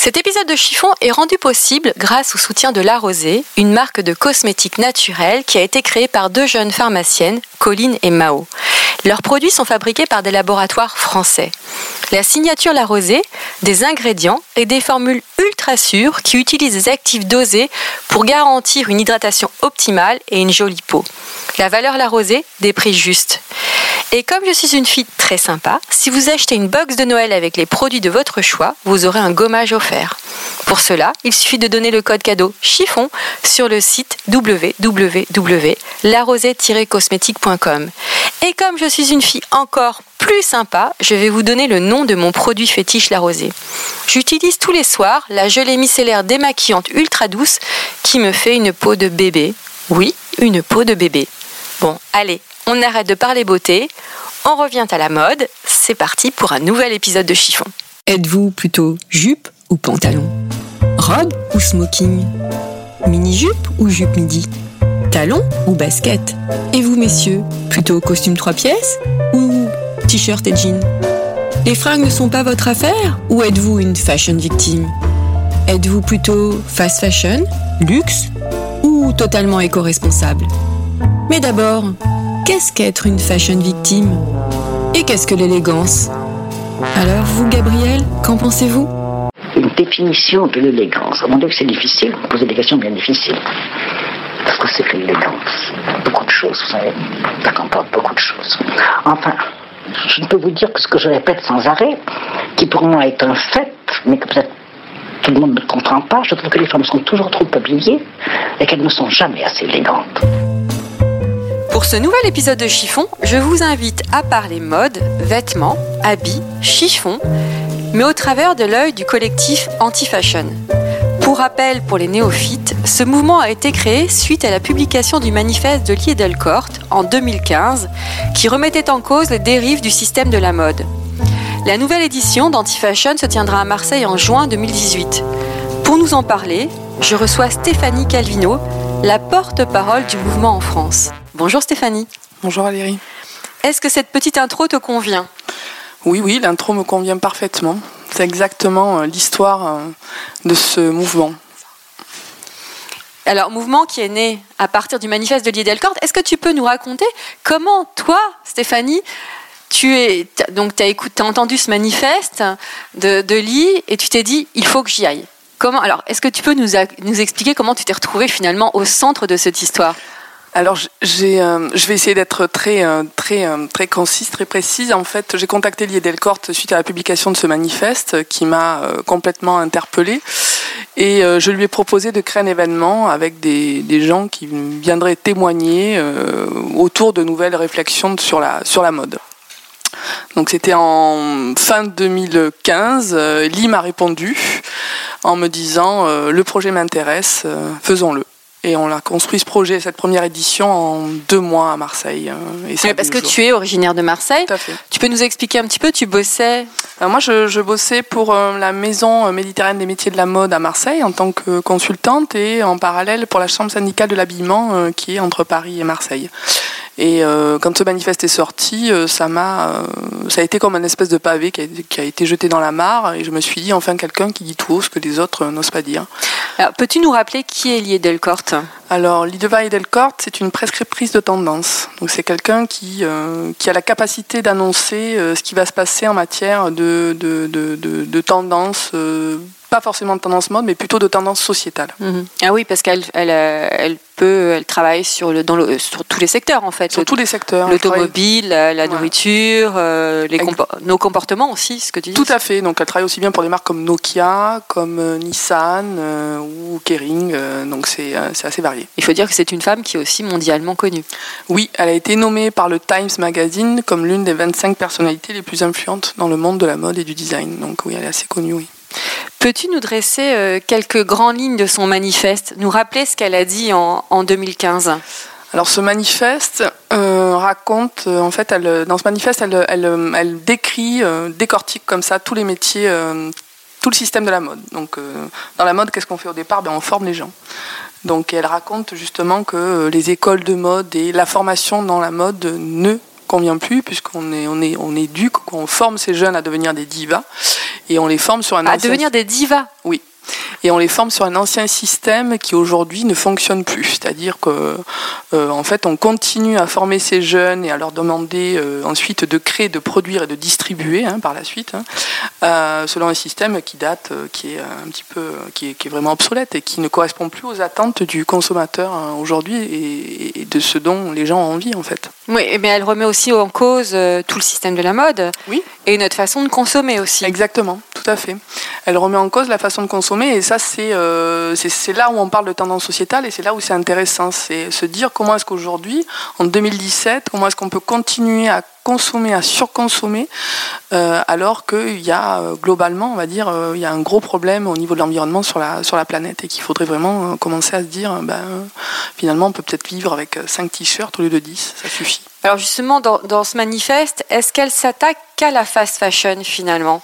Cet épisode de Chiffon est rendu possible grâce au soutien de La Rosée, une marque de cosmétiques naturels qui a été créée par deux jeunes pharmaciennes, Colline et Mao. Leurs produits sont fabriqués par des laboratoires français. La signature La Rosée, des ingrédients et des formules ultra sûres qui utilisent des actifs dosés pour garantir une hydratation optimale et une jolie peau. La valeur La Rosée, des prix justes. Et comme je suis une fille très sympa, si vous achetez une box de Noël avec les produits de votre choix, vous aurez un gommage offert. Pour cela, il suffit de donner le code cadeau chiffon sur le site www.larosée-cosmétique.com. Et comme je suis une fille encore plus sympa, je vais vous donner le nom de mon produit fétiche La Rosée. J'utilise tous les soirs la gelée micellaire démaquillante ultra douce qui me fait une peau de bébé. Oui, une peau de bébé. Bon, allez, on arrête de parler beauté, on revient à la mode, c'est parti pour un nouvel épisode de Chiffon. Êtes-vous plutôt jupe ou pantalon. Robe ou smoking. Mini-jupe ou jupe midi. Talon ou basket. Et vous messieurs, plutôt costume trois pièces ou t-shirt et jean Les fringues ne sont pas votre affaire ou êtes-vous une fashion victime? Êtes-vous plutôt fast fashion, luxe ou totalement éco-responsable? Mais d'abord, qu'est-ce qu'être une fashion victime? Et qu'est-ce que l'élégance? Alors vous, Gabriel, qu'en pensez-vous? Définition de l'élégance. Mon Dieu, que c'est difficile, vous posez des questions bien difficiles. Parce que c'est que l'élégance Beaucoup de choses, vous savez. Ça comporte beaucoup de choses. Enfin, je ne peux vous dire que ce que je répète sans arrêt, qui pour moi est un fait, mais que peut-être tout le monde ne comprend pas, je trouve que les femmes sont toujours trop habillées et qu'elles ne sont jamais assez élégantes. Pour ce nouvel épisode de Chiffon, je vous invite à parler mode, vêtements, habits, chiffon, mais au travers de l'œil du collectif Anti-Fashion. Pour rappel, pour les néophytes, ce mouvement a été créé suite à la publication du manifeste de Lie Delcourt en 2015, qui remettait en cause les dérives du système de la mode. La nouvelle édition d'Anti-Fashion se tiendra à Marseille en juin 2018. Pour nous en parler, je reçois Stéphanie Calvino, la porte-parole du mouvement en France. Bonjour Stéphanie. Bonjour Valérie. Est-ce que cette petite intro te convient? Oui, oui, l'intro me convient parfaitement. C'est exactement euh, l'histoire euh, de ce mouvement. Alors, mouvement qui est né à partir du manifeste de Delcourt. Est-ce que tu peux nous raconter comment toi, Stéphanie, tu es donc tu as, entendu ce manifeste de, de et tu t'es dit il faut que j'y aille. Comment alors Est-ce que tu peux nous, nous expliquer comment tu t'es retrouvée finalement au centre de cette histoire? Alors, euh, je vais essayer d'être très, euh, très, euh, très concise, très précise. En fait, j'ai contacté Lié Delcourt suite à la publication de ce manifeste qui m'a complètement interpellée. Et je lui ai proposé de créer un événement avec des, des gens qui viendraient témoigner autour de nouvelles réflexions sur la, sur la mode. Donc c'était en fin 2015. Lee m'a répondu en me disant le projet m'intéresse, faisons-le. Et on a construit ce projet, cette première édition, en deux mois à Marseille. Euh, et parce que tu es originaire de Marseille. Tout à fait. Tu peux nous expliquer un petit peu, tu bossais Alors Moi, je, je, bossais pour euh, la Maison méditerranéenne des métiers de la mode à Marseille en tant que consultante et en parallèle pour la Chambre syndicale de l'habillement euh, qui est entre Paris et Marseille. Et euh, quand ce manifeste est sorti, euh, ça m'a, euh, ça a été comme un espèce de pavé qui a, qui a, été jeté dans la mare. Et je me suis dit enfin quelqu'un qui dit tout haut ce que les autres n'osent pas dire. peux-tu nous rappeler qui est Lié Delcourt Alors, Lideva Delcourt, c'est une prescriptrice de tendance. Donc, c'est quelqu'un qui, qui a la capacité d'annoncer ce qui va se passer en matière de, de, de, de, de tendance pas forcément de tendance mode, mais plutôt de tendance sociétale. Mhm. Ah oui, parce qu'elle elle, euh, elle peut, elle travaille sur, le, dans le, sur tous les secteurs en fait. Sur tous les secteurs. L'automobile, la, la nourriture, euh, les compo nos comportements aussi, ce que tu dis. Tout à fait. Donc elle travaille aussi bien pour des marques comme Nokia, comme euh, Nissan euh, ou Kering. Euh, donc c'est assez varié. Il faut dire que c'est une femme qui est aussi mondialement connue. Oui, elle a été nommée par le Times Magazine comme l'une des 25 personnalités les plus influentes dans le monde de la mode et du design. Donc oui, elle est assez connue, oui. Peux-tu nous dresser euh, quelques grandes lignes de son manifeste, nous rappeler ce qu'elle a dit en, en 2015 alors ce manifeste euh, raconte, euh, en fait, dans ce manifeste, elle, décrit, décortique comme ça tous les métiers, tout le système de la mode. Donc dans la mode, qu'est-ce qu'on fait au départ? Ben, On forme les gens. Donc elle raconte justement que les écoles de mode et la formation dans la mode ne convient plus puisqu'on est on est on éduque, on forme ces jeunes à devenir des divas et on les forme sur un À ancien- devenir des divas oui. Et on les forme sur un ancien système qui aujourd'hui ne fonctionne plus. C'est-à-dire que, euh, en fait, on continue à former ces jeunes et à leur demander euh, ensuite de créer, de produire et de distribuer hein, par la suite, hein, euh, selon un système qui date, euh, qui est un petit peu, qui est, qui est vraiment obsolète et qui ne correspond plus aux attentes du consommateur hein, aujourd'hui et, et de ce dont les gens ont envie, en fait. Oui, mais elle remet aussi en cause euh, tout le système de la mode Oui. et notre façon de consommer aussi. Exactement, tout à fait. Elle remet en cause la façon de consommer et ça, c'est euh, là où on parle de tendance sociétale et c'est là où c'est intéressant. C'est se dire comment est-ce qu'aujourd'hui, en 2017, comment est-ce qu'on peut continuer à consommer, à surconsommer, euh, alors qu'il y a euh, globalement, on va dire, euh, il y a un gros problème au niveau de l'environnement sur la, sur la planète et qu'il faudrait vraiment commencer à se dire, ben, finalement, on peut peut-être vivre avec 5 t-shirts au lieu de 10, ça suffit. Alors justement, dans, dans ce manifeste, est-ce qu'elle s'attaque qu'à la fast fashion finalement?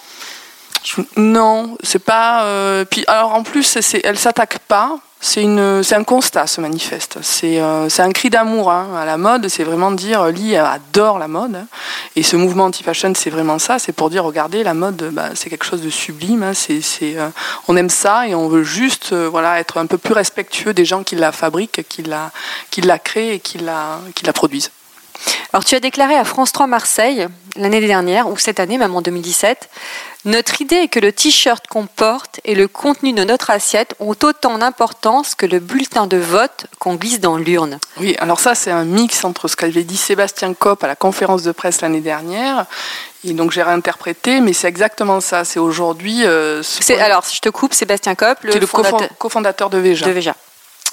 Non, c'est pas. euh, puis alors en plus, elle s'attaque pas. C'est un constat ce manifeste. C'est, euh, un cri d'amour hein, à la mode. C'est vraiment dire, euh, Lee adore la mode. hein. Et ce mouvement anti-fashion, c'est vraiment ça. C'est pour dire, regardez, la mode, bah, c'est quelque chose de sublime. hein. Euh, on aime ça et on veut juste, voilà, être un peu plus respectueux des gens qui la fabriquent, qui la, créent et qui la produisent. Alors tu as déclaré à France 3 Marseille l'année dernière, ou cette année même en 2017, notre idée est que le t-shirt qu'on porte et le contenu de notre assiette ont autant d'importance que le bulletin de vote qu'on glisse dans l'urne. Oui, alors ça, c'est un mix entre ce qu'avait dit Sébastien Kopp à la conférence de presse l'année dernière. Et donc j'ai réinterprété, mais c'est exactement ça. C'est aujourd'hui. euh, ce alors, je te coupe, Sébastien Kopp, le, qui est le fondateur cofond- cofondateur de Veja, de Veja.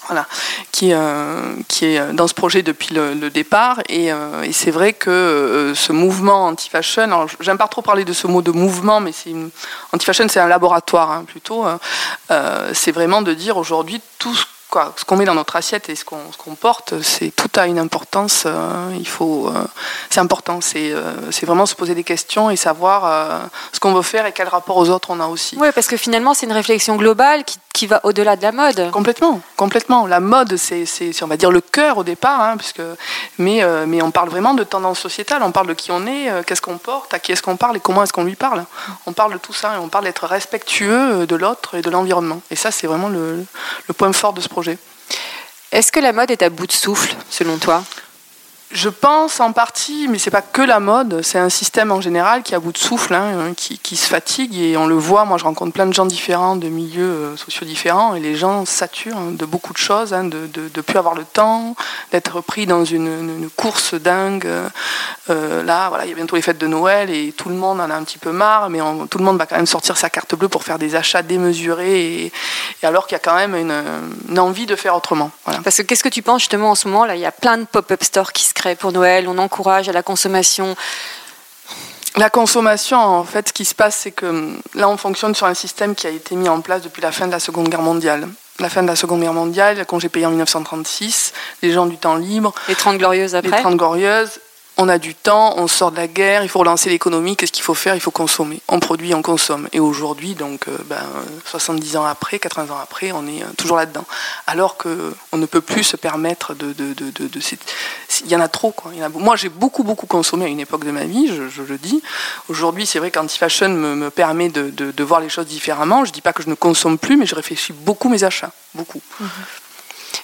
Voilà, qui, euh, qui est dans ce projet depuis le, départ. Et, euh, et c'est vrai que euh, ce mouvement anti-fashion, j'aime pas trop parler de ce mot de mouvement, mais anti-fashion, c'est un laboratoire hein, plutôt. euh, euh, c'est vraiment de dire aujourd'hui tout ce qu'on met dans notre assiette et ce qu'on qu'on porte, c'est tout a une importance. euh, il faut, euh, c'est important. C'est euh, vraiment se poser des questions et savoir euh, ce qu'on veut faire et quel rapport aux autres on a aussi. Oui, parce que finalement, c'est une réflexion globale qui, qui va au-delà de la mode. Complètement, complètement. La mode, c'est, on va dire, le cœur au départ, hein, puisque, mais, euh, mais on parle vraiment de tendance sociétale, on parle de qui on est, euh, qu'est-ce qu'on porte, à qui est-ce qu'on parle et comment est-ce qu'on lui parle. On parle de tout ça et on parle d'être respectueux euh, de l'autre et de l'environnement. Et ça, c'est vraiment le, le point fort de ce projet. Est-ce que la mode est à bout de souffle, selon toi? Je pense en partie, mais c'est pas que la mode, c'est un système en général qui à bout de souffle, hein, qui, qui se fatigue et on le voit. Moi, je rencontre plein de gens différents, de milieux euh, sociaux différents, et les gens saturent hein, de beaucoup de choses, hein, de, de, de plus avoir le temps, d'être pris dans une, course dingue. Euh, là, voilà, il y a bientôt les fêtes de Noël et tout le monde en a un petit peu marre, mais tout le monde va quand même sortir sa carte bleue pour faire des achats démesurés, et, alors qu'il y a quand même une, envie de faire autrement. Parce que qu'est-ce que tu penses justement en ce moment là Il y a plein de pop-up stores qui se créent pour Noël. On encourage à la consommation. La consommation, en fait, ce qui se passe, c'est que hum, là, on fonctionne sur un système qui a été mis en place depuis la fin de la Seconde Guerre mondiale. La fin de la Seconde Guerre mondiale, le congé payé en 1936, les gens du temps libre, Les 30 glorieuses les après. 30 glorieuses. On a du temps, on sort de la guerre, il faut relancer l'économie. Qu'est-ce qu'il faut faire? Il faut consommer. On produit, on consomme. Et aujourd'hui, donc, euh, ben, euh, 70 ans après, 80 ans après, on est euh, toujours là-dedans. Alors que on ne peut plus se permettre de. de, de, de- Il y en a trop. Quoi. Moi, j'ai beaucoup, beaucoup consommé à une époque de ma vie, je, le dis. Aujourd'hui, c'est vrai qu'Anti-Fashion me, me permet de, voir les choses différemment. Je dis pas que je ne consomme plus, mais je réfléchis beaucoup mes achats. Beaucoup.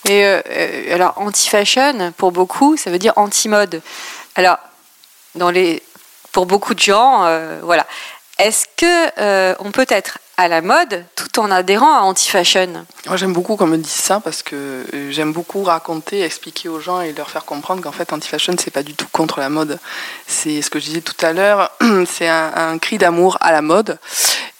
Et euh, euh, alors, anti-fashion, pour beaucoup, ça veut dire anti-mode. Alors, pour beaucoup de gens, euh, voilà. Est-ce que on peut être à la mode tout en adhérant à anti-fashion? Moi j'aime beaucoup qu'on me dise ça parce que euh, j'aime beaucoup raconter, expliquer aux gens et leur faire comprendre qu'en fait anti-fashion c'est pas du tout contre la mode. C'est ce que je disais tout à l'heure, c'est un, cri d'amour à la mode.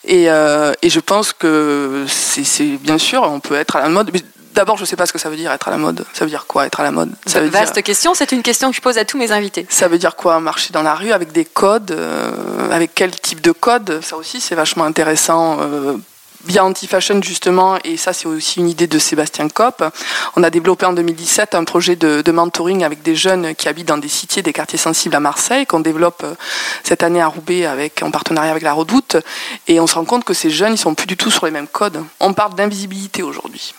Et, euh, et je pense que c'est bien sûr on peut être à la mode, D'abord, je ne sais pas ce que ça veut dire être à la mode. Ça veut dire quoi être à la mode? Ça veut Vaste question, c'est une question que je pose à tous mes invités. Ça veut dire quoi marcher dans la rue avec des codes euh, Avec quel type de code? Ça aussi, c'est vachement intéressant. Euh, bien anti-fashion justement, et ça c'est aussi une idée de Sébastien Kopp. On a développé en 2017 un projet de, de, mentoring avec des jeunes qui habitent dans des cités, des quartiers sensibles à Marseille, qu'on développe euh, cette année à Roubaix avec, en partenariat avec la Redoute. Et on se rend compte que ces jeunes, ils sont plus du tout sur les mêmes codes. On parle d'invisibilité aujourd'hui.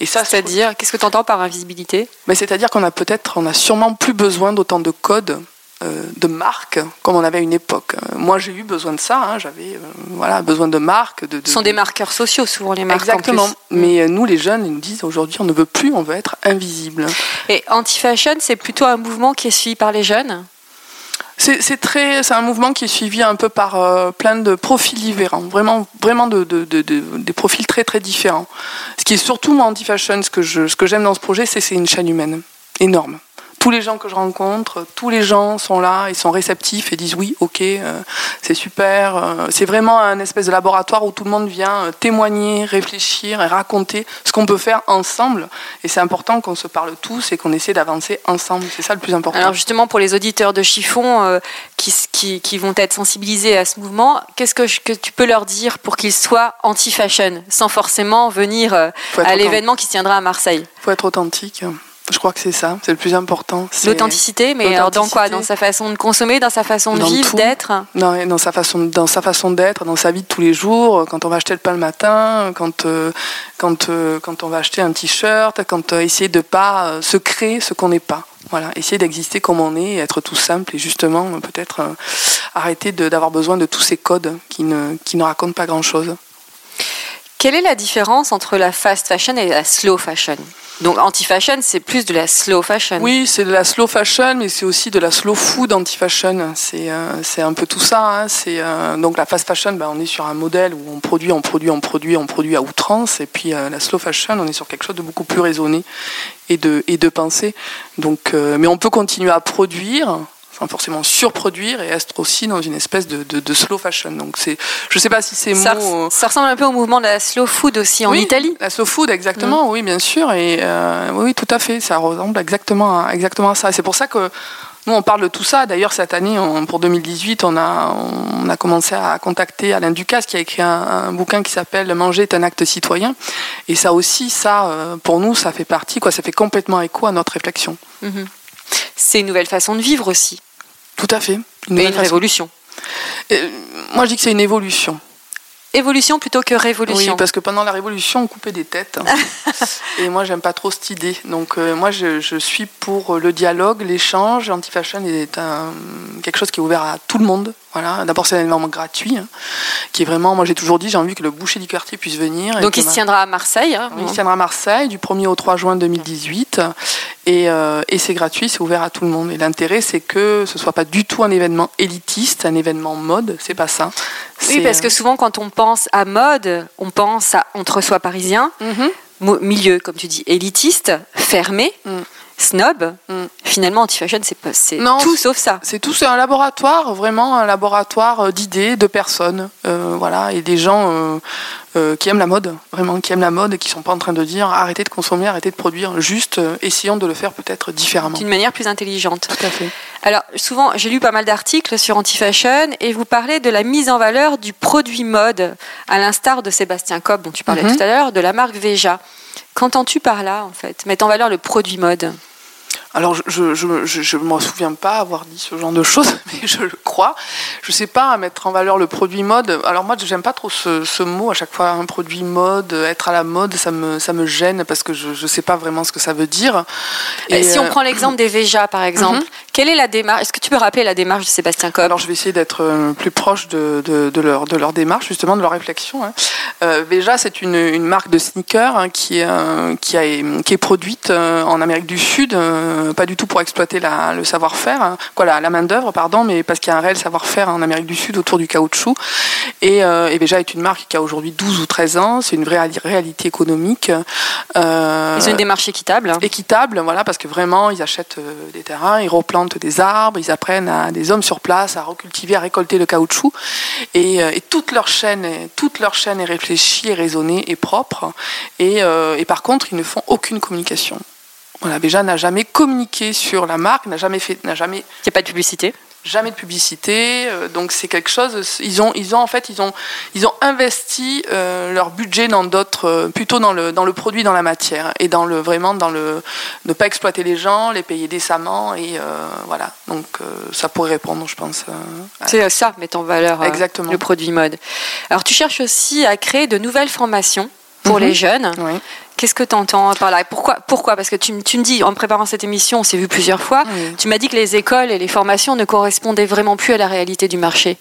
Et ça, c'est-à-dire, qu'est-ce que tu entends par invisibilité? Mais c'est-à-dire qu'on a peut-être, on a sûrement plus besoin d'autant de codes euh, de marques comme on avait à une époque. Euh, moi, j'ai eu besoin de ça. Hein, j'avais euh, voilà besoin de marques. De, Ce sont des marqueurs sociaux souvent les marques. Exactement. Mais nous, les jeunes, ils nous disent aujourd'hui, on ne veut plus, on veut être invisible. Et anti-fashion, c'est plutôt un mouvement qui est suivi par les jeunes? C'est très, c'est un mouvement qui est suivi un peu par euh, plein de profils différents, vraiment, vraiment de, des profils très très différents. Ce qui est surtout mon anti-fashion, ce que je, ce que j'aime dans ce projet, c'est c'est une chaîne humaine. Énorme tous les gens que je rencontre, tous les gens sont là, ils sont réceptifs et disent oui, ok, euh, c'est super. Euh, c'est vraiment un espèce de laboratoire où tout le monde vient euh, témoigner, réfléchir et raconter ce qu'on peut faire ensemble. Et c'est important qu'on se parle tous et qu'on essaie d'avancer ensemble. C'est ça le plus important. Alors justement, pour les auditeurs de Chiffon qui, qui, qui, vont être sensibilisés à ce mouvement, qu'est-ce que, que, tu peux leur dire pour qu'ils soient anti-fashion, sans forcément venir à l'événement qui se tiendra à Marseille? Il faut être authentique. Je crois que c'est ça, c'est le plus important. L'authenticité, mais dans quoi? Dans sa façon de consommer, dans sa façon de vivre, d'être? Dans sa façon, dans sa façon d'être, dans sa vie de tous les jours. Quand on va acheter le pain le matin, quand euh, quand euh, quand on va acheter un t-shirt, quand euh, essayer de pas se créer ce qu'on n'est pas. Voilà, essayer d'exister comme on est, être tout simple et justement peut-être arrêter d'avoir besoin de tous ces codes qui ne qui ne racontent pas grand chose. Quelle est la différence entre la fast fashion et la slow fashion? Donc anti-fashion, c'est plus de la slow fashion. Oui, c'est de la slow fashion, mais c'est aussi de la slow food anti-fashion. C'est euh, un peu tout ça. Hein. C'est euh, donc la fast fashion, ben, on est sur un modèle où on produit, on produit, on produit, on produit à outrance. Et puis euh, la slow fashion, on est sur quelque chose de beaucoup plus raisonné et de et de pensée. Donc, mais on peut continuer à produire sans forcément surproduire et être aussi dans une espèce de, de, slow fashion. Donc c'est, je sais pas si c'est ça, mots. Ça ressemble un peu au mouvement de la slow food aussi en Italie. La slow food, exactement. Mm. Oui, bien sûr. Et euh, oui, tout à fait. Ça ressemble exactement à, exactement à ça. C'est pour ça que nous, on parle de tout ça. D'ailleurs, cette année, pour 2018, on a, on a commencé à contacter Alain Ducasse, qui a écrit un, bouquin qui s'appelle Manger est un acte citoyen. Et ça aussi, ça, euh, pour nous, ça fait partie, quoi. Ça fait complètement écho à notre réflexion. Mm-hmm. C'est une nouvelle façon de vivre aussi. Tout à fait. Une, une révolution. Euh, moi, je dis que c'est une évolution. Évolution plutôt que révolution. Oui, parce que pendant la révolution, on coupait des têtes. et moi, j'aime pas trop cette idée. Donc, euh, moi, je, je, suis pour le dialogue, l'échange. Anti-fashion est un, quelque chose qui est ouvert à tout le monde. Voilà. D'abord, c'est un événement gratuit, hein, qui est vraiment. Moi, j'ai toujours dit, j'ai envie que le boucher du quartier puisse venir. Donc, il se tiendra à Marseille. Hein, il se tiendra à Marseille du 1er au 3 juin 2018. Et, euh, et c'est gratuit, c'est ouvert à tout le monde. Et l'intérêt, c'est que ce soit pas du tout un événement élitiste, un événement mode. C'est pas ça. Oui, parce que euh, souvent, quand on pense à mode, on pense à entre-soi parisien, mhm. milieu, comme tu dis, élitiste, fermé. Mm snob. Mm. Finalement, anti-fashion, c'est tout sauf ça. C'est tout, c'est un laboratoire, vraiment un laboratoire euh, d'idées, de personnes, euh, voilà, et des gens euh, qui aiment la mode, vraiment qui aiment la mode, et qui sont pas en train de dire arrêtez de consommer, arrêtez de produire, juste essayons de le faire peut-être différemment. D'une manière plus intelligente. Tout à fait. Alors, souvent, j'ai lu pas mal d'articles sur anti-fashion, et vous parlez de la mise en valeur du produit mode, à l'instar de Sébastien Cobb, dont tu parlais mm-hmm. tout à l'heure, de la marque Veja. Qu'entends-tu par là, en fait? Mettre en valeur le produit mode? Alors, je ne je, je, je m'en souviens pas avoir dit ce genre de choses, mais je le crois. Je sais pas mettre en valeur le produit mode. Alors moi, j'aime pas trop ce, ce, mot à chaque fois. Un produit mode, être à la mode, ça me, ça me gêne parce que je ne sais pas vraiment ce que ça veut dire. Et, si on euh, prend l'exemple des Veja, par exemple, mhm. quelle est la démarche Est-ce que tu peux rappeler la démarche de Sébastien Cobb? Alors, je vais essayer d'être euh, plus proche de, de, de, leur, de leur démarche, justement, de leur réflexion. Hein. Euh, Veja, c'est une, une, marque de sneakers hein, qui, euh, qui, a, qui est produite en Amérique du Sud euh, pas du tout pour exploiter la, le savoir-faire, hein, quoi, la, la main d'œuvre, pardon, mais parce qu'il y a un réel savoir-faire en Amérique du Sud autour du caoutchouc. Et, euh, et est une marque qui a aujourd'hui 12 ou 13 ans. C'est une vraie réalité économique. Euh, ils ont une démarche équitable. Hein. Équitable, voilà, parce que vraiment, ils achètent euh, des terrains, ils replantent des arbres, ils apprennent à des hommes sur place à recultiver, à récolter le caoutchouc. Et, et toute leur chaîne, toute leur chaîne est réfléchie, est raisonnée, et propre. Et, et par contre, ils ne font aucune communication. Voilà, Béja n'a jamais communiqué sur la marque, n'a jamais fait, n'a jamais. Il n'y a pas de publicité. Jamais de publicité, euh, donc c'est quelque chose. Ils ont, ils ont en fait, ils ont, ils ont investi euh, leur budget dans d'autres, euh, plutôt dans le, dans le produit, dans la matière, et dans le vraiment dans le ne pas exploiter les gens, les payer décemment, et voilà. Donc ça pourrait répondre, je pense. c'est ça, mettre en valeur Exactement. le produit mode. Alors tu cherches aussi à créer de nouvelles formations pour les mhm. jeunes. Qu'est-ce que tu entends par là? Pourquoi, pourquoi? Parce que tu, me dis, en préparant cette émission, on s'est vu plusieurs fois, tu m'as dit que les écoles et les formations ne correspondaient vraiment plus à la réalité du marché.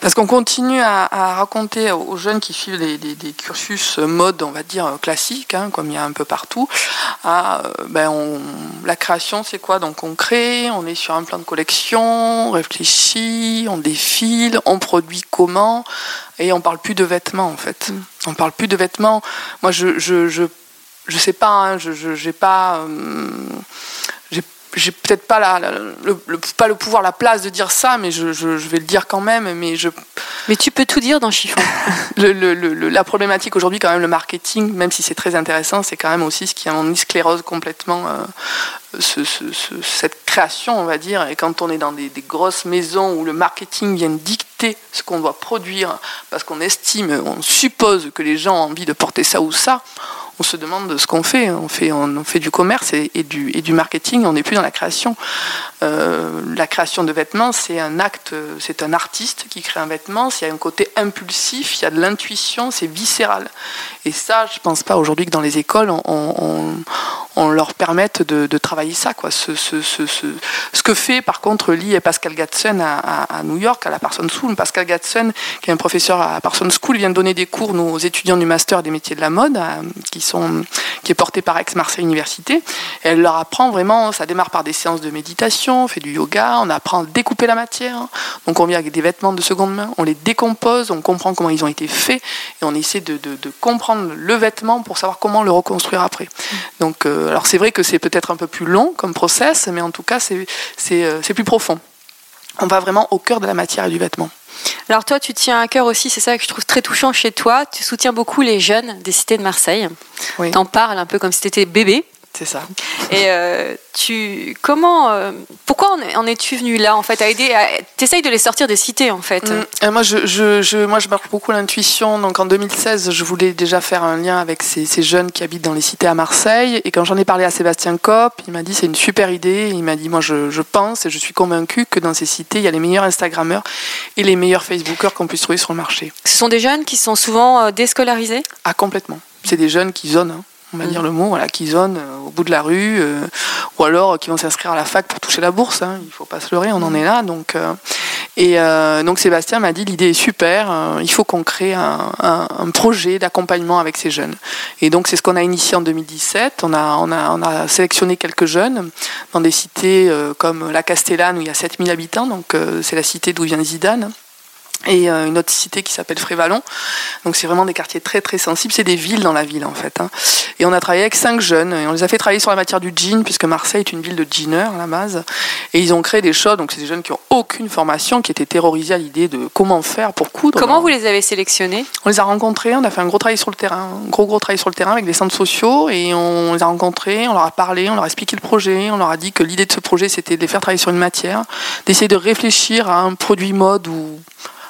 Parce qu'on continue à, raconter aux jeunes qui suivent des, cursus mode, on va dire, classiques, hein, comme il y a un peu partout, à, euh, ben la création, c'est quoi? Donc on crée, on est sur un plan de collection, on réfléchit, on défile, on produit comment, et on parle plus de vêtements, en fait. Mm. On parle plus de vêtements. Moi, je je, je, je sais pas, hein, je j'ai pas... Euh, j'ai peut-être pas, la, le, pas le pouvoir, la place de dire ça, mais je, je, vais le dire quand même. Mais, je... mais tu peux tout dire dans Chiffon. le, la problématique aujourd'hui, quand même, le marketing, même si c'est très intéressant, c'est quand même aussi ce qui mon sclérose complètement euh, ce, cette création, on va dire. Et quand on est dans des, des, grosses maisons où le marketing vient dicter ce qu'on doit produire, parce qu'on estime, on suppose que les gens ont envie de porter ça ou ça, on se demande ce qu'on fait. On fait, du commerce et, du, et du marketing, on n'est plus dans la création. Euh, la création de vêtements, c'est un acte, c'est un artiste qui crée un vêtement, il y a un côté impulsif, il y a de l'intuition, c'est viscéral. Et ça, je ne pense pas aujourd'hui que dans les écoles, on, leur permette de, travailler ça. Quoi. Ce, ce, ce, ce, que fait par contre Lee et Pascal Gatson à, New York, à la Parsons School. Pascal Gatson, qui est un professeur à Parsons School, vient de donner des cours aux étudiants du master des métiers de la mode, qui sont, qui est porté par Aix-Marseille Université. elle leur apprend vraiment, ça démarre par des séances de méditation, on fait du yoga, on apprend à découper la matière. Donc on vient avec des vêtements de seconde main, on les décompose, on comprend comment ils ont été faits et on essaie de, comprendre le vêtement pour savoir comment le reconstruire après. Donc, euh, alors c'est vrai que c'est peut-être un peu plus long comme process, mais en tout cas c'est euh, plus profond. On va vraiment au cœur de la matière et du vêtement. Alors toi, tu tiens à cœur aussi, c'est ça que je trouve très touchant chez toi, tu soutiens beaucoup les jeunes des cités de Marseille. Oui. T'en parles un peu comme si tu étais bébé. C'est ça. Et euh, tu, comment, euh, pourquoi en es-tu venu là en fait à aider, t'essayes de les sortir des cités en fait? Mm. moi, je, je, moi, je marque beaucoup l'intuition. Donc en 2016, je voulais déjà faire un lien avec ces, ces jeunes qui habitent dans les cités à Marseille. Et quand j'en ai parlé à Sébastien Kopp, il m'a dit c'est une super idée. Il m'a dit moi, je, je, pense et je suis convaincu que dans ces cités, il y a les meilleurs Instagrammeurs et les meilleurs Facebookers qu'on puisse trouver sur le marché. Ce sont des jeunes qui sont souvent euh, déscolarisés? Ah complètement. C'est des jeunes qui zonent. Hein on va dire le mot, voilà, qui zonent euh, au bout de la rue, euh, ou alors qui vont s'inscrire à la fac pour toucher la bourse. Hein. Il ne faut pas se leurrer, on en est là. Donc, euh, et donc Sébastien m'a dit l'idée est super, il faut qu'on crée un, projet d'accompagnement avec ces jeunes. Et donc c'est ce qu'on a initié en 2017. On a, on a, on a sélectionné quelques jeunes dans des cités comme la Castellane où il y a 7000 habitants, donc c'est la cité d'où vient Zidane et euh, une autre cité qui s'appelle Frévalon. Donc c'est vraiment des quartiers très très sensibles, c'est des villes dans la ville en fait. Hein. Et on a travaillé avec cinq jeunes et on les a fait travailler sur la matière du jean puisque Marseille est une ville de jeaners à la base. Et ils ont créé des choses, donc c'est des jeunes qui ont aucune formation, qui étaient terrorisés à l'idée de comment faire pour coudre. Comment vous les avez sélectionnés? On les a rencontrés, on a fait un gros travail sur le terrain, un gros gros travail sur le terrain avec des centres sociaux et on les a rencontrés, on leur a parlé, on leur a expliqué le projet, on leur a dit que l'idée de ce projet c'était de les faire travailler sur une matière, d'essayer de réfléchir à un produit mode ou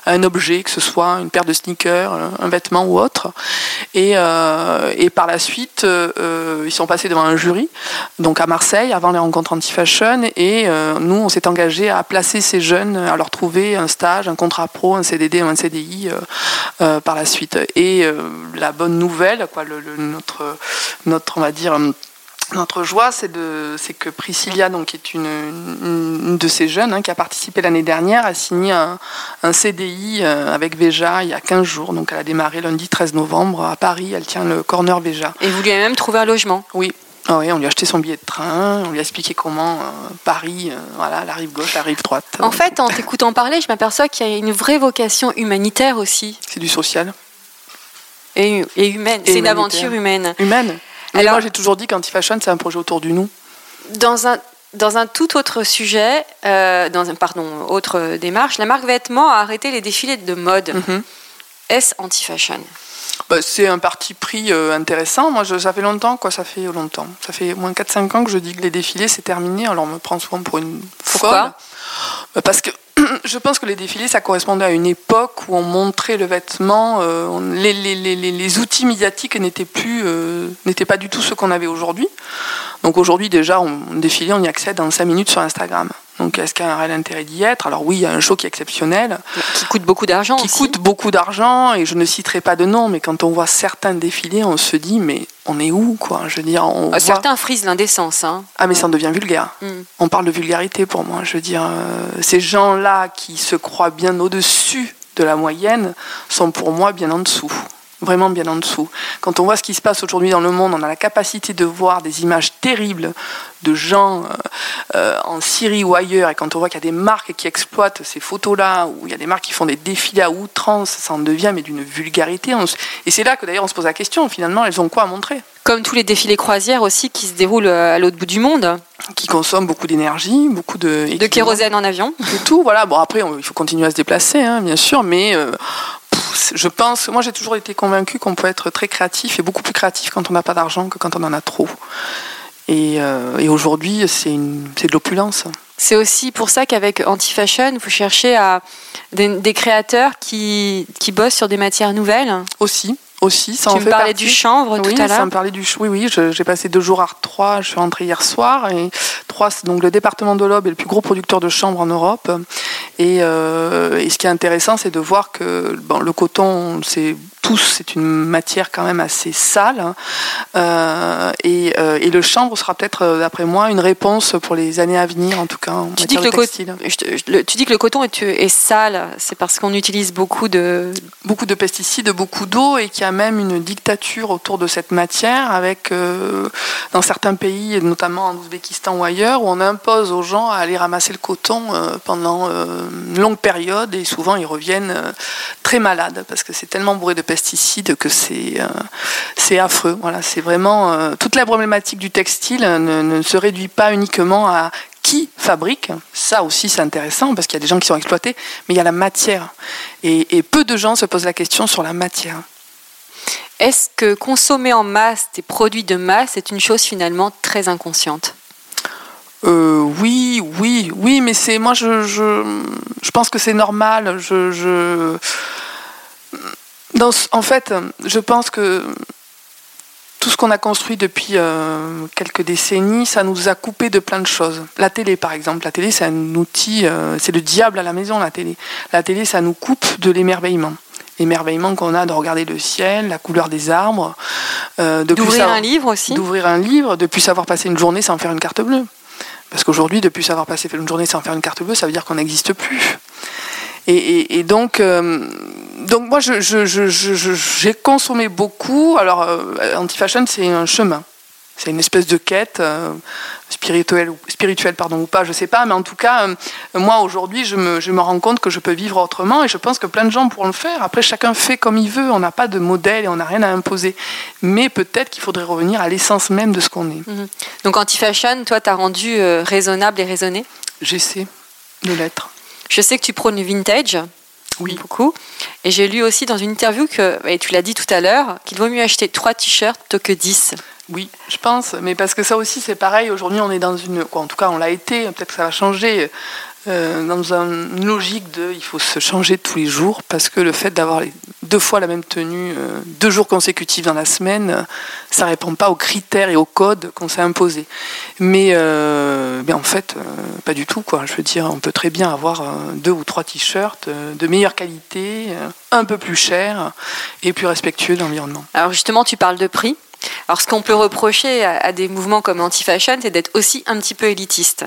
un objet, que ce soit une paire de sneakers, un vêtement ou autre. Et, euh, et par la suite, euh, ils sont passés devant un jury, donc à Marseille, avant les rencontres anti-fashion. Et euh, nous, on s'est engagé à placer ces jeunes, à leur trouver un stage, un contrat pro, un CDD ou un CDI par la suite. Et la bonne nouvelle, quoi, notre, notre, on va dire, notre joie, c'est que Priscilla, donc, qui est une, de ces jeunes hein, qui a participé l'année dernière, a signé un, CDI euh, avec Veja il y a 15 jours. Donc elle a démarré lundi 13 novembre à Paris. Elle tient le corner Veja. Et vous lui avez même trouvé un logement Oui, Ah oui, on lui a acheté son billet de train, on lui a expliqué comment euh, Paris, euh, voilà, la rive gauche, la rive droite. En fait, en t'écoutant parler, je m'aperçois qu'il y a une vraie vocation humanitaire aussi. C'est du social. Et, et humaine. C'est une aventure humaine. Humaine. Alors- moi, j'ai toujours dit qu'Antifashion, c'est un projet autour du nous. Dans un, dans un tout autre sujet, euh, dans un pardon, autre démarche, la marque Vêtements a arrêté les défilés de mode. Mhm. Est-ce anti-fashion? Bah, c'est un parti pris euh, intéressant. Moi, je- ça fait longtemps, quoi. Ça fait longtemps. Ça fait au moins 4-5 ans que je dis que les défilés, c'est terminé. Alors, on me prend souvent pour une Pourquoi? folle. Bah, Parce que je pense que les défilés, ça correspondait à une époque où on montrait le vêtement. euh, les, les- les- les- outils médiatiques n'étaient plus, euh, n'étaient pas du tout ceux qu'on avait aujourd'hui. Donc aujourd'hui, déjà, on, on défilé, on y accède en 5 minutes sur Instagram. Donc, est-ce qu'il y a un réel intérêt d'y être? Alors oui, il y a un show qui est exceptionnel Qui coûte beaucoup d'argent qui aussi. coûte beaucoup d'argent et je ne citerai pas de nom, mais quand on voit certains défilés, on se dit mais on est où quoi? Je veux dire, on Euh, voit- Certains frisent l'indécence. Hein. ah mais ça en devient vulgaire. Mm. On parle de vulgarité pour moi. Je veux dire, euh, ces gens-là qui se croient bien au-dessus de la moyenne sont pour moi bien en dessous. Vraiment bien en dessous. Quand on voit ce qui se passe aujourd'hui dans le monde, on a la capacité de voir des images terribles de gens euh, euh, en Syrie ou ailleurs, et quand on voit qu'il y a des marques qui exploitent ces photos-là, ou il y a des marques qui font des défilés à outrance, ça en devient mais d'une vulgarité. On Et c'est là que d'ailleurs on se pose la question, finalement, elles ont quoi à montrer? Comme tous les défilés croisières aussi qui se déroulent euh, à l'autre bout du monde. Qui consomment beaucoup d'énergie, beaucoup de... De kérosène en avion. de tout. Voilà. Bon, après, on- il faut continuer à se déplacer, hein, bien sûr, mais euh, je pense, moi j'ai toujours été convaincu qu'on peut être très créatif et beaucoup plus créatif quand on n'a pas d'argent que quand on en a trop. Et, euh, et aujourd'hui, c'est de l'opulence. C'est aussi pour ça qu'avec Anti-Fashion, vous cherchez à des, des créateurs qui, qui bossent sur des matières nouvelles. Aussi, aussi, ça en tu me fait parlais partie. du chanvre oui, tout à ça l'heure. me parlait du oui, oui, j'ai passé deux jours à 3, je suis rentrée hier soir et 3, donc le département de l'Aube est le plus gros producteur de chanvre en Europe. Et, euh, et ce qui est intéressant, c'est de voir que bon, le coton, c'est tous, c'est une matière quand même assez sale. hein. Euh, et, euh, et le chanvre sera peut-être, euh, d'après moi, une réponse pour les années à venir, en tout cas en Tu dis, que le textile. le- tu dis que le coton est, est sale, c'est parce qu'on utilise beaucoup de. beaucoup de pesticides, beaucoup d'eau et qu'il y a même une dictature autour de cette matière avec euh, dans certains pays, notamment en Ouzbékistan ou ailleurs, où on impose aux gens à aller ramasser le coton pendant une longue période et souvent ils reviennent très malades parce que c'est tellement bourré de pesticides que c'est euh, c'est affreux. Voilà, c'est vraiment euh, toute la problématique du textile ne, ne se réduit pas uniquement à qui fabrique, ça aussi c'est intéressant parce qu'il y a des gens qui sont exploités, mais il y a la matière. Et, et peu de gens se posent la question sur la matière. Est-ce que consommer en masse des produits de masse est une chose finalement très inconsciente? Euh, oui, oui, oui, mais c'est moi je, je, je pense que c'est normal. Je, je dans, en fait, je pense que tout ce qu'on a construit depuis euh, quelques décennies, ça nous a coupé de plein de choses. La télé, par exemple, la télé, c'est un outil, euh, c'est le diable à la maison, la télé. La télé, ça nous coupe de l'émerveillement. L'émerveillement qu'on a de regarder le ciel, la couleur des arbres, euh, D'ouvrir savoir- un livre aussi d'ouvrir un livre, de plus savoir passer une journée sans faire une carte bleue. Parce qu'aujourd'hui, de plus savoir passer une journée sans faire une carte bleue, ça veut dire qu'on n'existe plus. Et, et- et donc, euh, donc moi, je- je- je- je- je- j'ai consommé beaucoup. Alors, euh, anti-fashion, c'est un chemin. C'est une espèce de quête euh, spirituelle, ou- spirituelle pardon, ou pas, je sais pas. Mais en tout cas, euh, moi, aujourd'hui, je me, je me rends compte que je peux vivre autrement et je pense que plein de gens pourront le faire. Après, chacun fait comme il veut. On n'a pas de modèle et on n'a rien à imposer. Mais peut-être qu'il faudrait revenir à l'essence même de ce qu'on est. Donc Anti-Fashion, toi, t'as rendu euh, raisonnable et raisonné? J'essaie de l'être. Je sais que tu prônes le vintage. Oui. Beaucoup. Et j'ai lu aussi dans une interview que, et tu l'as dit tout à l'heure, qu'il vaut mieux acheter 3 t-shirts plutôt que 10. Oui, je pense, mais parce que ça aussi c'est pareil. Aujourd'hui, on est dans une, quoi, en tout cas, on l'a été. Peut-être que ça va changer. Euh, dans un- une logique de, il faut se changer tous les jours parce que le fait d'avoir deux fois la même tenue, euh, deux jours consécutifs dans la semaine, euh, ça répond pas aux critères et aux codes qu'on s'est imposés. Mais, mais en fait, pas du tout. Quoi. Je veux dire, on peut très bien avoir deux ou trois t-shirts de meilleure qualité, un peu plus chers et plus respectueux de l'environnement. Alors justement, tu parles de prix. Alors ce qu'on peut reprocher à, à des mouvements comme Anti-Fashion, c'est d'être aussi un petit peu élitiste.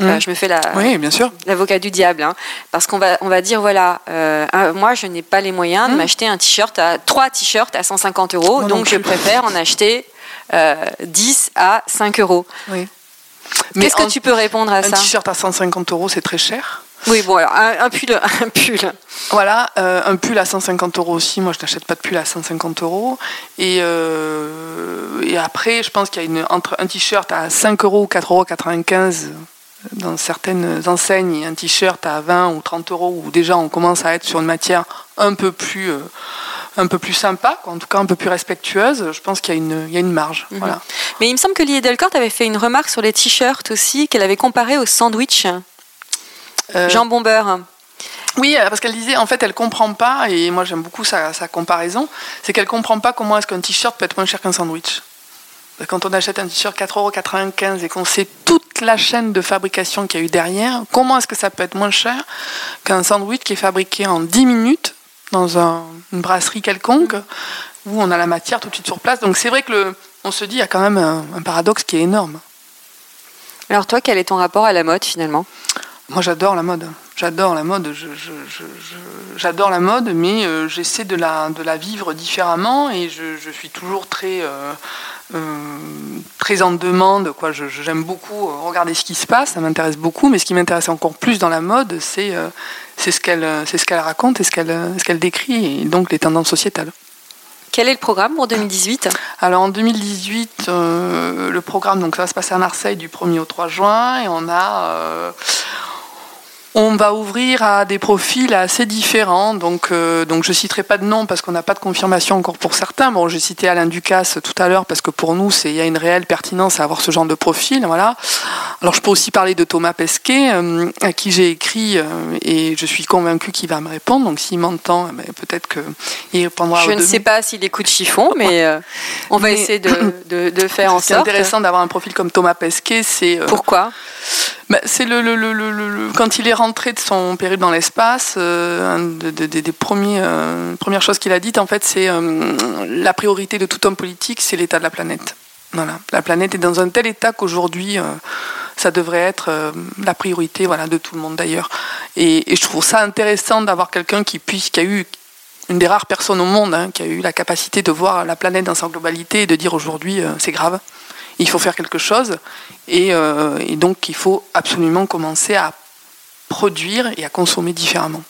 Euh, Mhm. je me fais la, Oui, bien sûr. l'avocat du diable, hein. parce qu'on va, on va dire voilà, euh, un- moi je n'ai pas les moyens de Mhm. m'acheter un t-shirt à trois t-shirts à 150 euros, non donc je préfère en acheter 10 à 5 euros. Oui. Qu'est-ce que tu peux répondre à Un ça? t-shirt à 150 euros, c'est très cher? Oui, bon, alors, un, un pull, un pull. Voilà, euh, un pull à 150 euros aussi. Moi, je n'achète pas de pull à 150 euros. Et, euh, et après, je pense qu'il y a une, entre un t-shirt à 5 euros ou 4,95 euros dans certaines enseignes et un t-shirt à 20 ou 30 euros où déjà on commence à être sur une matière un peu plus, euh, un peu plus sympa, quoi, en tout cas un peu plus respectueuse. Je pense qu'il y, a une- il y a une marge. Mhm. Voilà. Mais il me semble que Lie Delcourt avait fait une remarque sur les t-shirts aussi, qu'elle avait comparé au sandwich Euh, jambon beurre. Oui, euh, parce qu'elle disait, en fait, elle comprend pas, et moi j'aime beaucoup sa, sa comparaison, c'est qu'elle comprend pas comment est-ce qu'un t-shirt peut être moins cher qu'un sandwich. Quand on achète un t-shirt 4,95€ et qu'on sait toute la chaîne de fabrication qu'il y a eu derrière, comment est-ce que ça peut être moins cher qu'un sandwich qui est fabriqué en 10 minutes dans un- une brasserie quelconque, où on a la matière tout de suite sur place. Donc c'est vrai que le, on se dit, il y a quand même un, un paradoxe qui est énorme. Alors toi, quel est ton rapport à la mode finalement? Moi, j'adore la mode. J'adore la mode. J'adore la mode, mais euh, j'essaie de la, de la vivre différemment et je, je suis toujours très, euh, euh, très en demande. Quoi. Je- je- J'aime beaucoup regarder ce qui se passe, ça m'intéresse beaucoup, mais ce qui m'intéresse encore plus dans la mode, c'est c'est ce qu'elle c'est ce qu'elle raconte et ce qu'elle ce qu'elle décrit, et donc les tendances sociétales. Quel est le programme pour 2018 Alors en 2018, euh, le programme donc ça va se passer à Marseille du 1er au 3 juin et on a euh, on va ouvrir à des profils assez différents. Donc, euh, donc je citerai pas de nom parce qu'on n'a pas de confirmation encore pour certains. Bon, j'ai cité Alain Ducasse tout à l'heure parce que pour nous, c'est il y a une réelle pertinence à avoir ce genre de profil. Voilà. Alors je peux aussi parler de Thomas Pesquet, euh, à qui j'ai écrit euh, et je suis convaincue qu'il va me répondre. Donc s'il m'entend, eh ben, peut-être qu'il répondra. Je ne sais pas s'il écoute chiffon, mais euh, on va Mais- essayer de, de- de faire en sorte. intéressant d'avoir un profil comme Thomas Pesquet, c'est Pourquoi? Bah, c'est le, le- le- quand il est rentré de son périple dans l'espace, euh, des euh, premières choses qu'il a dites, en fait, c'est euh, la priorité de tout homme politique, c'est l'état de la planète. Voilà, la planète est dans un tel état qu'aujourd'hui, euh, ça devrait être euh, la priorité, voilà, de tout le monde d'ailleurs. Et, je trouve ça intéressant d'avoir quelqu'un qui puisse, qui a eu une des rares personnes au monde hein, qui a eu la capacité de voir la planète dans sa globalité et de dire aujourd'hui c'est grave, il faut faire quelque chose et, euh, et donc il faut absolument commencer à produire et à consommer différemment.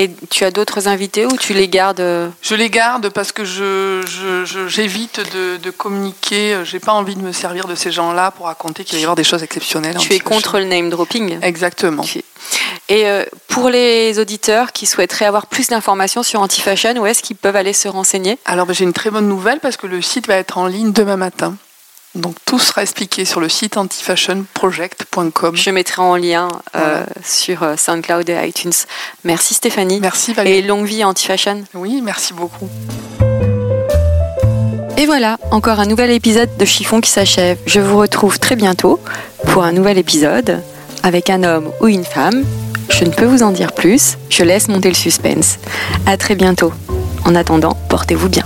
Et tu as d'autres invités ou tu les gardes euh, Je les garde parce que je, je- je- j'évite de, de communiquer. J'ai pas envie de me servir de ces gens-là pour raconter qu'il va y avoir des choses exceptionnelles. Tu es contre le name dropping Exactement. Et euh, pour les auditeurs qui souhaiteraient avoir plus d'informations sur Antifashion, où est-ce qu'ils peuvent aller se renseigner? Alors ben, j'ai une très bonne nouvelle parce que le site va être en ligne demain matin. Donc tout sera expliqué sur le site antifashionproject.com. Je mettrai en lien euh, sur euh, SoundCloud et iTunes. Merci Stéphanie. Merci Valérie. Et longue vie Antifashion. Oui, merci beaucoup. Et voilà, encore un nouvel épisode de Chiffon qui s'achève. Je vous retrouve très bientôt pour un nouvel épisode avec un homme ou une femme. Je ne peux vous en dire plus, je laisse monter le suspense. À très bientôt. En attendant, portez-vous bien.